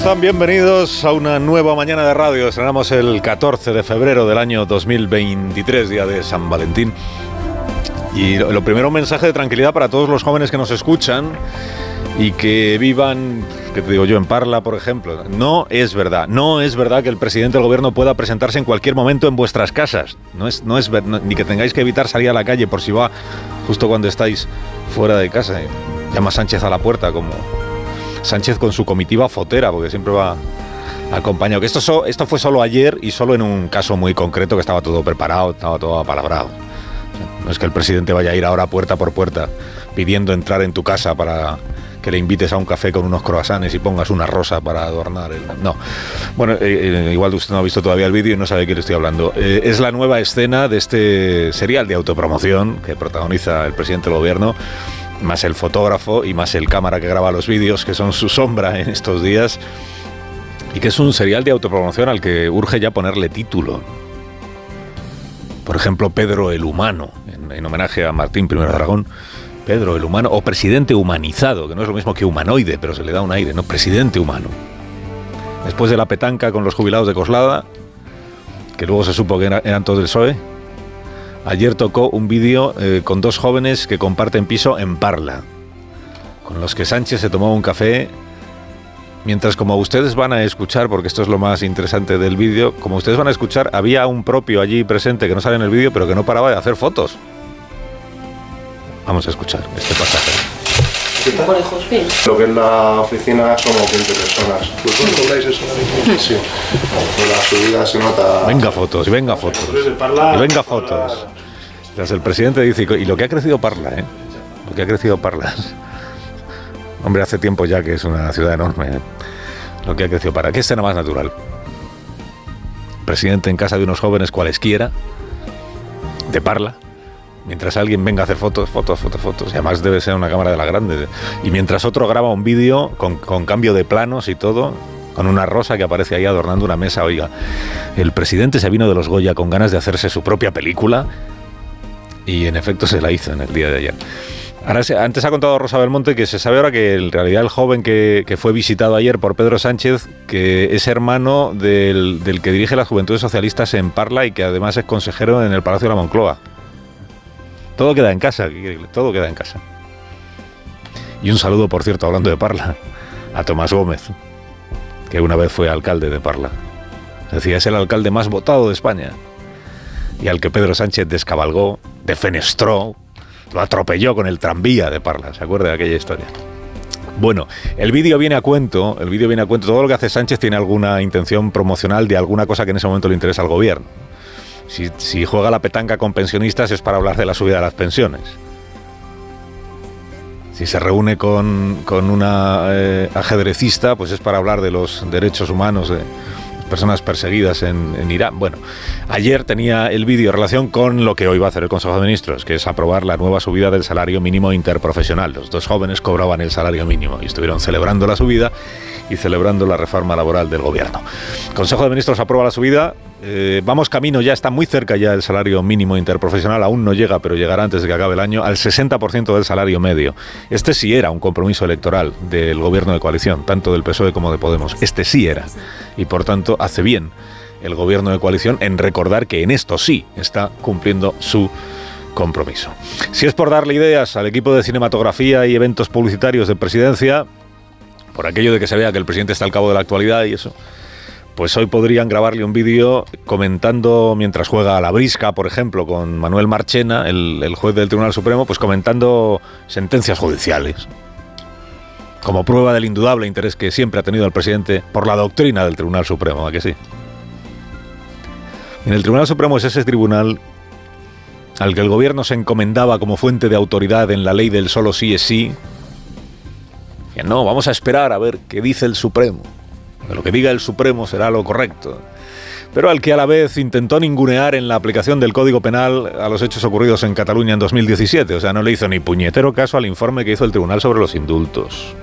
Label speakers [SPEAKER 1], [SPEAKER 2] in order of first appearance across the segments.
[SPEAKER 1] Están? Bienvenidos a una nueva mañana de radio. Estrenamos el 14 de febrero del año 2023, día de San Valentín. Y lo primero, un mensaje de tranquilidad para todos los jóvenes que nos escuchan y que vivan, que te digo yo, en Parla, por ejemplo. No es verdad, no es verdad que el presidente del gobierno pueda presentarse en cualquier momento en vuestras casas. No es, no es no- ni que tengáis que evitar salir a la calle por si va justo cuando estáis fuera de casa. Llama Sánchez a la puerta como Sánchez con su comitiva fotera, porque siempre va acompañado. Que esto, esto fue solo ayer y solo en un caso muy concreto que estaba todo preparado, estaba todo apalabrado. No es que el presidente vaya a ir ahora puerta por puerta pidiendo entrar en tu casa para que le invites a un café con unos croissants y pongas una rosa para adornar el... No. Bueno, eh, eh, igual usted no ha visto todavía el vídeo y no sabe de qué le estoy hablando. Eh, es la nueva escena de este serial de autopromoción que protagoniza el presidente del gobierno, más el fotógrafo y más el cámara que graba los vídeos, que son su sombra en estos días, y que es un serial de autopromoción al que urge ya ponerle título. Por ejemplo, Pedro el Humano, en, en homenaje a Martín I de Aragón. Pedro el Humano, o presidente humanizado, que no es lo mismo que humanoide, pero se le da un aire, ¿no? Presidente humano. Después de la petanca con los jubilados de Coslada, que luego se supo que era- eran todos del PSOE, ayer tocó un vídeo eh, con dos jóvenes que comparten piso en Parla, con los que Sánchez se tomó un café Mientras como ustedes van a escuchar, porque esto es lo más interesante del vídeo, como ustedes van a escuchar, había un propio allí presente que no sale en el vídeo, pero que no paraba de hacer fotos. Vamos a escuchar este pasaje.
[SPEAKER 2] Lo que es la oficina somos 20 personas. ¿Vosotros cobráis eso? Sí. Con la subida se nota.
[SPEAKER 1] Venga fotos, y venga fotos. Y venga fotos. Entonces el presidente dice, y lo que ha crecido Parla, ¿eh? Lo que ha crecido Parla. Hombre, hace tiempo ya que es una ciudad enorme. ¿eh? Lo que ha crecido Parla. ¿Qué escena más natural? Presidente en casa de unos jóvenes cualesquiera, de Parla, mientras alguien venga a hacer fotos, fotos, fotos, fotos. Y además debe ser una cámara de las grandes. Y mientras otro graba un vídeo con, cambio de planos y todo, con una rosa que aparece ahí adornando una mesa. Oiga, el presidente se vino de los Goya con ganas de hacerse su propia película y en efecto se la hizo en el día de ayer. Ahora, antes ha contado Rosa Belmonte que se sabe ahora que en realidad el joven que, que fue visitado ayer por Pedro Sánchez, que es hermano del, del que dirige las Juventudes Socialistas en Parla y que además es consejero en el Palacio de la Moncloa. Todo queda en casa, todo queda en casa. Y un saludo, por cierto, hablando de Parla, a Tomás Gómez, que una vez fue alcalde de Parla. Decía, es el alcalde más votado de España. Y al que Pedro Sánchez descabalgó, defenestró, lo atropelló con el tranvía de Parla. ¿Se acuerda de aquella historia? Bueno, el vídeo viene a cuento, el vídeo viene a cuento, todo lo que hace Sánchez tiene alguna intención promocional de alguna cosa que en ese momento le interesa al gobierno. Si, juega la petanca con pensionistas es para hablar de la subida de las pensiones. Si se reúne con, con una eh, ajedrecista, pues es para hablar de los derechos humanos de las personas perseguidas en, en Irán. Bueno, ayer tenía el vídeo en relación con lo que hoy va a hacer el Consejo de Ministros, que es aprobar la nueva subida del salario mínimo interprofesional. Los dos jóvenes cobraban el salario mínimo y estuvieron celebrando la subida y celebrando la reforma laboral del gobierno. Consejo de Ministros aprueba la subida. Eh, vamos camino, ya está muy cerca ya el salario mínimo interprofesional, aún no llega, pero llegará antes de que acabe el año, al 60% del salario medio. Este sí era un compromiso electoral del gobierno de coalición, tanto del PSOE como de Podemos. Este sí era. Y por tanto hace bien el gobierno de coalición en recordar que en esto sí está cumpliendo su compromiso. Si es por darle ideas al equipo de cinematografía y eventos publicitarios de presidencia, por aquello de que se vea que el presidente está al cabo de la actualidad y eso, pues hoy podrían grabarle un vídeo comentando mientras juega a la brisca, por ejemplo, con Manuel Marchena, el, juez del Tribunal Supremo, pues comentando sentencias judiciales. Como prueba del indudable interés que siempre ha tenido el presidente por la doctrina del Tribunal Supremo, ¿a que sí? En el Tribunal Supremo es ese tribunal al que el gobierno se encomendaba como fuente de autoridad en la ley del solo sí es sí. No, vamos a esperar a ver qué dice el Supremo. Lo que diga el Supremo será lo correcto. pero al que a la vez intentó ningunear en la aplicación del Código Penal a los hechos ocurridos en Cataluña en 2017. O sea, no le hizo ni puñetero caso al informe que hizo el Tribunal sobre los indultos.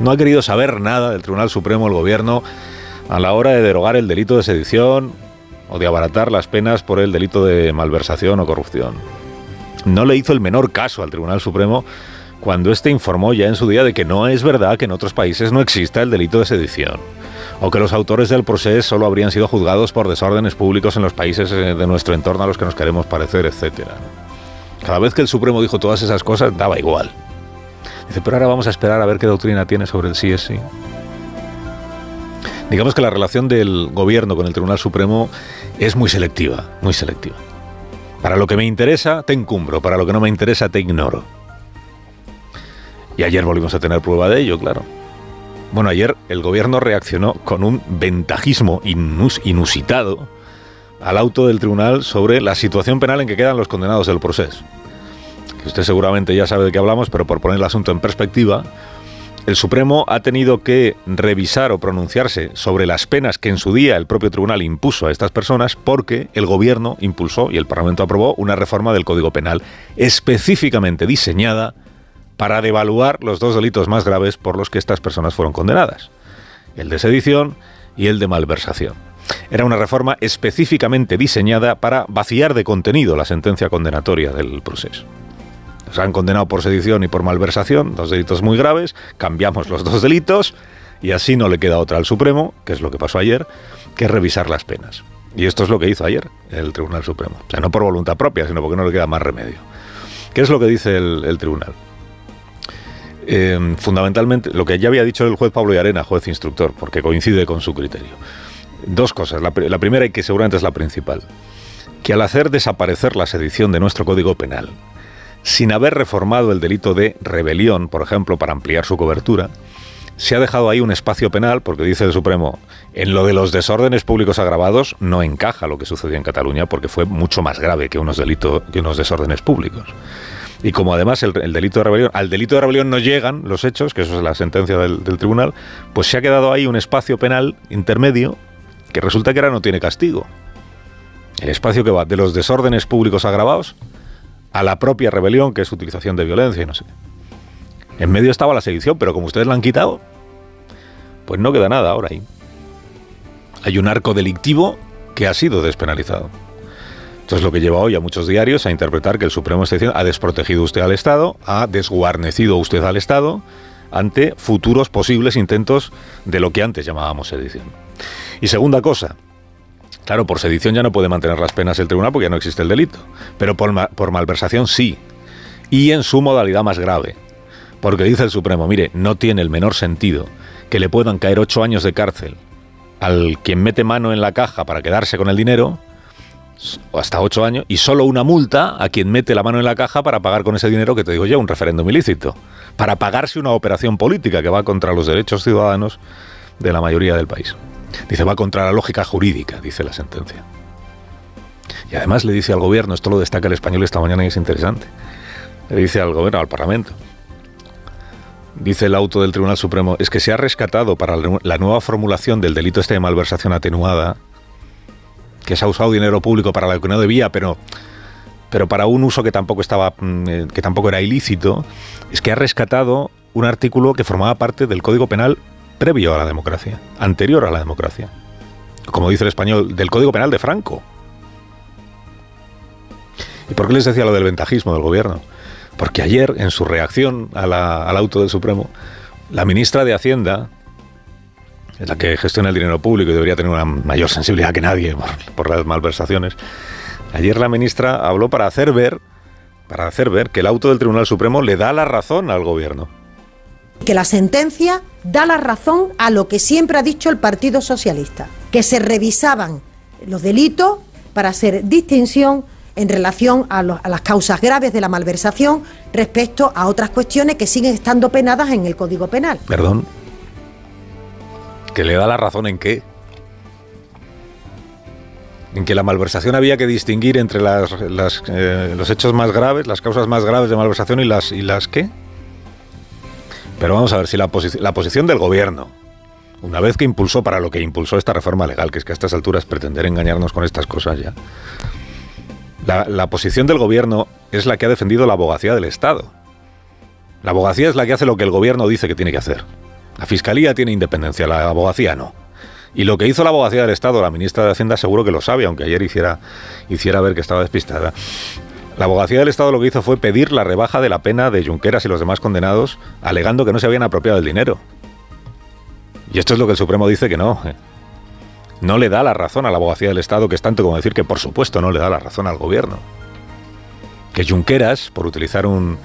[SPEAKER 1] No ha querido saber nada del Tribunal Supremo el Gobierno a la hora de derogar el delito de sedición o de abaratar las penas por el delito de malversación o corrupción. No le hizo el menor caso al Tribunal Supremo cuando éste informó ya en su día de que no es verdad que en otros países no exista el delito de sedición, o que los autores del proceso solo habrían sido juzgados por desórdenes públicos en los países eh, de nuestro entorno a los que nos queremos parecer, etc. Cada vez que el Supremo dijo todas esas cosas, daba igual. Dice, pero ahora vamos a esperar a ver qué doctrina tiene sobre el sí es sí. Digamos que la relación del gobierno con el Tribunal Supremo es muy selectiva, muy selectiva. Para lo que me interesa, te encumbro, para lo que no me interesa, te ignoro. Y ayer volvimos a tener prueba de ello, claro. Bueno, ayer el gobierno reaccionó con un ventajismo inusitado al auto del tribunal sobre la situación penal en que quedan los condenados del proceso. Usted seguramente ya sabe de qué hablamos, pero por poner el asunto en perspectiva, el Supremo ha tenido que revisar o pronunciarse sobre las penas que en su día el propio tribunal impuso a estas personas porque el gobierno impulsó y el Parlamento aprobó una reforma del Código Penal específicamente diseñada para devaluar los dos delitos más graves por los que estas personas fueron condenadas, el de sedición y el de malversación. Era una reforma específicamente diseñada para vaciar de contenido la sentencia condenatoria del proceso. Nos han condenado por sedición y por malversación, dos delitos muy graves, cambiamos los dos delitos y así no le queda otra al Supremo, que es lo que pasó ayer, que revisar las penas. Y esto es lo que hizo ayer el Tribunal Supremo. O sea, no por voluntad propia, sino porque no le queda más remedio. ¿Qué es lo que dice el Tribunal? Eh, fundamentalmente lo que ya había dicho el juez Pablo Arena, juez instructor, porque coincide con su criterio. Dos cosas. La, la primera, y que seguramente es la principal, que al hacer desaparecer la sedición de nuestro Código Penal, sin haber reformado el delito de rebelión, por ejemplo, para ampliar su cobertura, se ha dejado ahí un espacio penal, porque dice el Supremo, en lo de los desórdenes públicos agravados no encaja lo que sucedió en Cataluña, porque fue mucho más grave que unos delitos, que unos desórdenes públicos. Y como además el, delito de rebelión, al delito de rebelión no llegan los hechos, que eso es la sentencia del, del tribunal, pues se ha quedado ahí un espacio penal intermedio que resulta que ahora no tiene castigo. El espacio que va de los desórdenes públicos agravados a la propia rebelión, que es utilización de violencia y no sé. En medio estaba la sedición, pero como ustedes la han quitado, pues no queda nada ahora ahí. Hay un arco delictivo que ha sido despenalizado. Esto es lo que lleva hoy a muchos diarios a interpretar que el Supremo está ha desprotegido usted al Estado, ha desguarnecido usted al Estado ante futuros posibles intentos de lo que antes llamábamos sedición. Y segunda cosa, claro, por sedición ya no puede mantener las penas el tribunal porque ya no existe el delito, pero por, por malversación sí, y en su modalidad más grave, porque dice el Supremo, mire, no tiene el menor sentido que le puedan caer ocho años de cárcel al quien mete mano en la caja para quedarse con el dinero, hasta ocho años, y solo una multa a quien mete la mano en la caja para pagar con ese dinero que te digo yo, un referéndum ilícito, para pagarse una operación política que va contra los derechos ciudadanos de la mayoría del país. Dice, va contra la lógica jurídica, dice la sentencia. Y además le dice al gobierno, esto lo destaca el español esta mañana y es interesante, le dice al gobierno, al Parlamento, dice el auto del Tribunal Supremo, es que se ha rescatado para la nueva formulación del delito este de malversación atenuada, que se ha usado dinero público para lo que no debía, pero, pero para un uso que tampoco, estaba, mm, eh, que tampoco era ilícito, es que ha rescatado un artículo que formaba parte del Código Penal previo a la democracia, anterior a la democracia. Como dice el español, del Código Penal de Franco. ¿Y por qué les decía lo del ventajismo del gobierno? Porque ayer, en su reacción al auto del Supremo, la ministra de Hacienda, es la que gestiona el dinero público y debería tener una mayor sensibilidad que nadie por, las malversaciones. Ayer la ministra habló para hacer ver, para hacer ver que el auto del Tribunal Supremo le da la razón al gobierno.
[SPEAKER 3] Que la sentencia da la razón a lo que siempre ha dicho el Partido Socialista, que se revisaban los delitos para hacer distinción en relación a, a, las causas graves de la malversación respecto a otras cuestiones que siguen estando penadas en el Código Penal.
[SPEAKER 1] Perdón, ¿Que le da la razón en qué? En que la malversación había que distinguir entre las, eh, los hechos más graves, las causas más graves de malversación y las, y las qué. Pero vamos a ver si la, la posición del gobierno, una vez que impulsó para lo que impulsó esta reforma legal, que es que a estas alturas pretender engañarnos con estas cosas ya. La, la posición del gobierno es la que ha defendido la abogacía del Estado. La abogacía es la que hace lo que el gobierno dice que tiene que hacer. La fiscalía tiene independencia, la abogacía no. Y lo que hizo la abogacía del Estado, la ministra de Hacienda seguro que lo sabe, aunque ayer hiciera, hiciera ver que estaba despistada. La abogacía del Estado lo que hizo fue pedir la rebaja de la pena de Junqueras y los demás condenados, alegando que no se habían apropiado del dinero. Y esto es lo que el Supremo dice que no. ¿eh? No le da la razón a la abogacía del Estado, que es tanto como decir que por supuesto no le da la razón al gobierno. Que Junqueras, por utilizar un,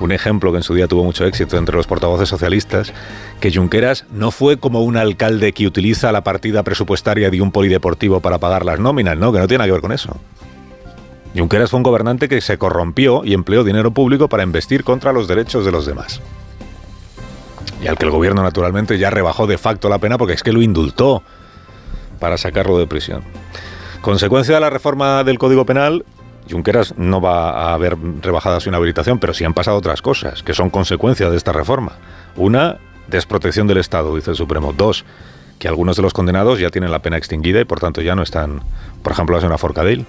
[SPEAKER 1] un ejemplo que en su día tuvo mucho éxito entre los portavoces socialistas, que Junqueras no fue como un alcalde que utiliza la partida presupuestaria de un polideportivo para pagar las nóminas, no, que no tiene nada que ver con eso. Junqueras fue un gobernante que se corrompió y empleó dinero público para investir contra los derechos de los demás. Y al que el gobierno naturalmente ya rebajó de facto la pena porque es que lo indultó para sacarlo de prisión. Consecuencia de la reforma del Código Penal, Junqueras no va a haber rebajado su inhabilitación, pero sí han pasado otras cosas que son consecuencia de esta reforma. Una, desprotección del Estado, dice el Supremo. Dos, que algunos de los condenados ya tienen la pena extinguida y por tanto ya no están, por ejemplo, la señora Forcadell,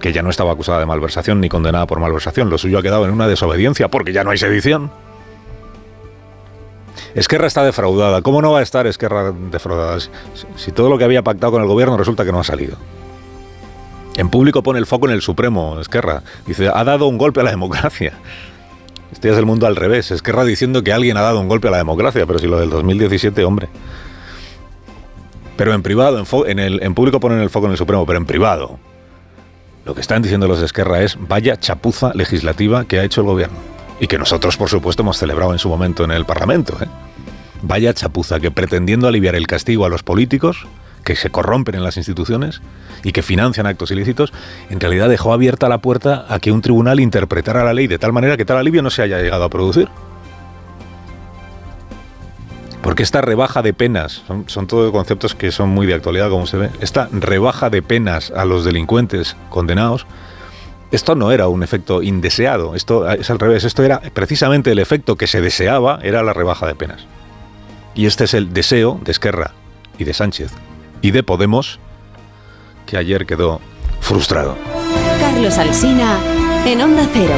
[SPEAKER 1] que ya no estaba acusada de malversación ni condenada por malversación. Lo suyo ha quedado en una desobediencia porque ya no hay sedición. Esquerra está defraudada. ¿Cómo no va a estar Esquerra defraudada si todo lo que había pactado con el gobierno resulta que no ha salido? En público pone el foco en el Supremo, Esquerra. Dice, ha dado un golpe a la democracia. Este es el mundo al revés. Esquerra diciendo que alguien ha dado un golpe a la democracia, pero si lo del 2017, hombre. Pero en privado, en, el, público ponen el foco en el Supremo, pero en privado. Lo que están diciendo los Esquerra es, vaya chapuza legislativa que ha hecho el gobierno. Y que nosotros, por supuesto, hemos celebrado en su momento en el Parlamento. ¿eh? Vaya chapuza que pretendiendo aliviar el castigo a los políticos, que se corrompen en las instituciones y que financian actos ilícitos, en realidad dejó abierta la puerta a que un tribunal interpretara la ley de tal manera que tal alivio no se haya llegado a producir. Porque esta rebaja de penas, son, son todos conceptos que son muy de actualidad, como se ve, esta rebaja de penas a los delincuentes condenados, esto no era un efecto indeseado, esto es al revés, esto era precisamente el efecto que se deseaba, era la rebaja de penas. Y este es el deseo de Esquerra y de Sánchez y de Podemos, que ayer quedó frustrado.
[SPEAKER 4] Carlos Alsina, en Onda Cero.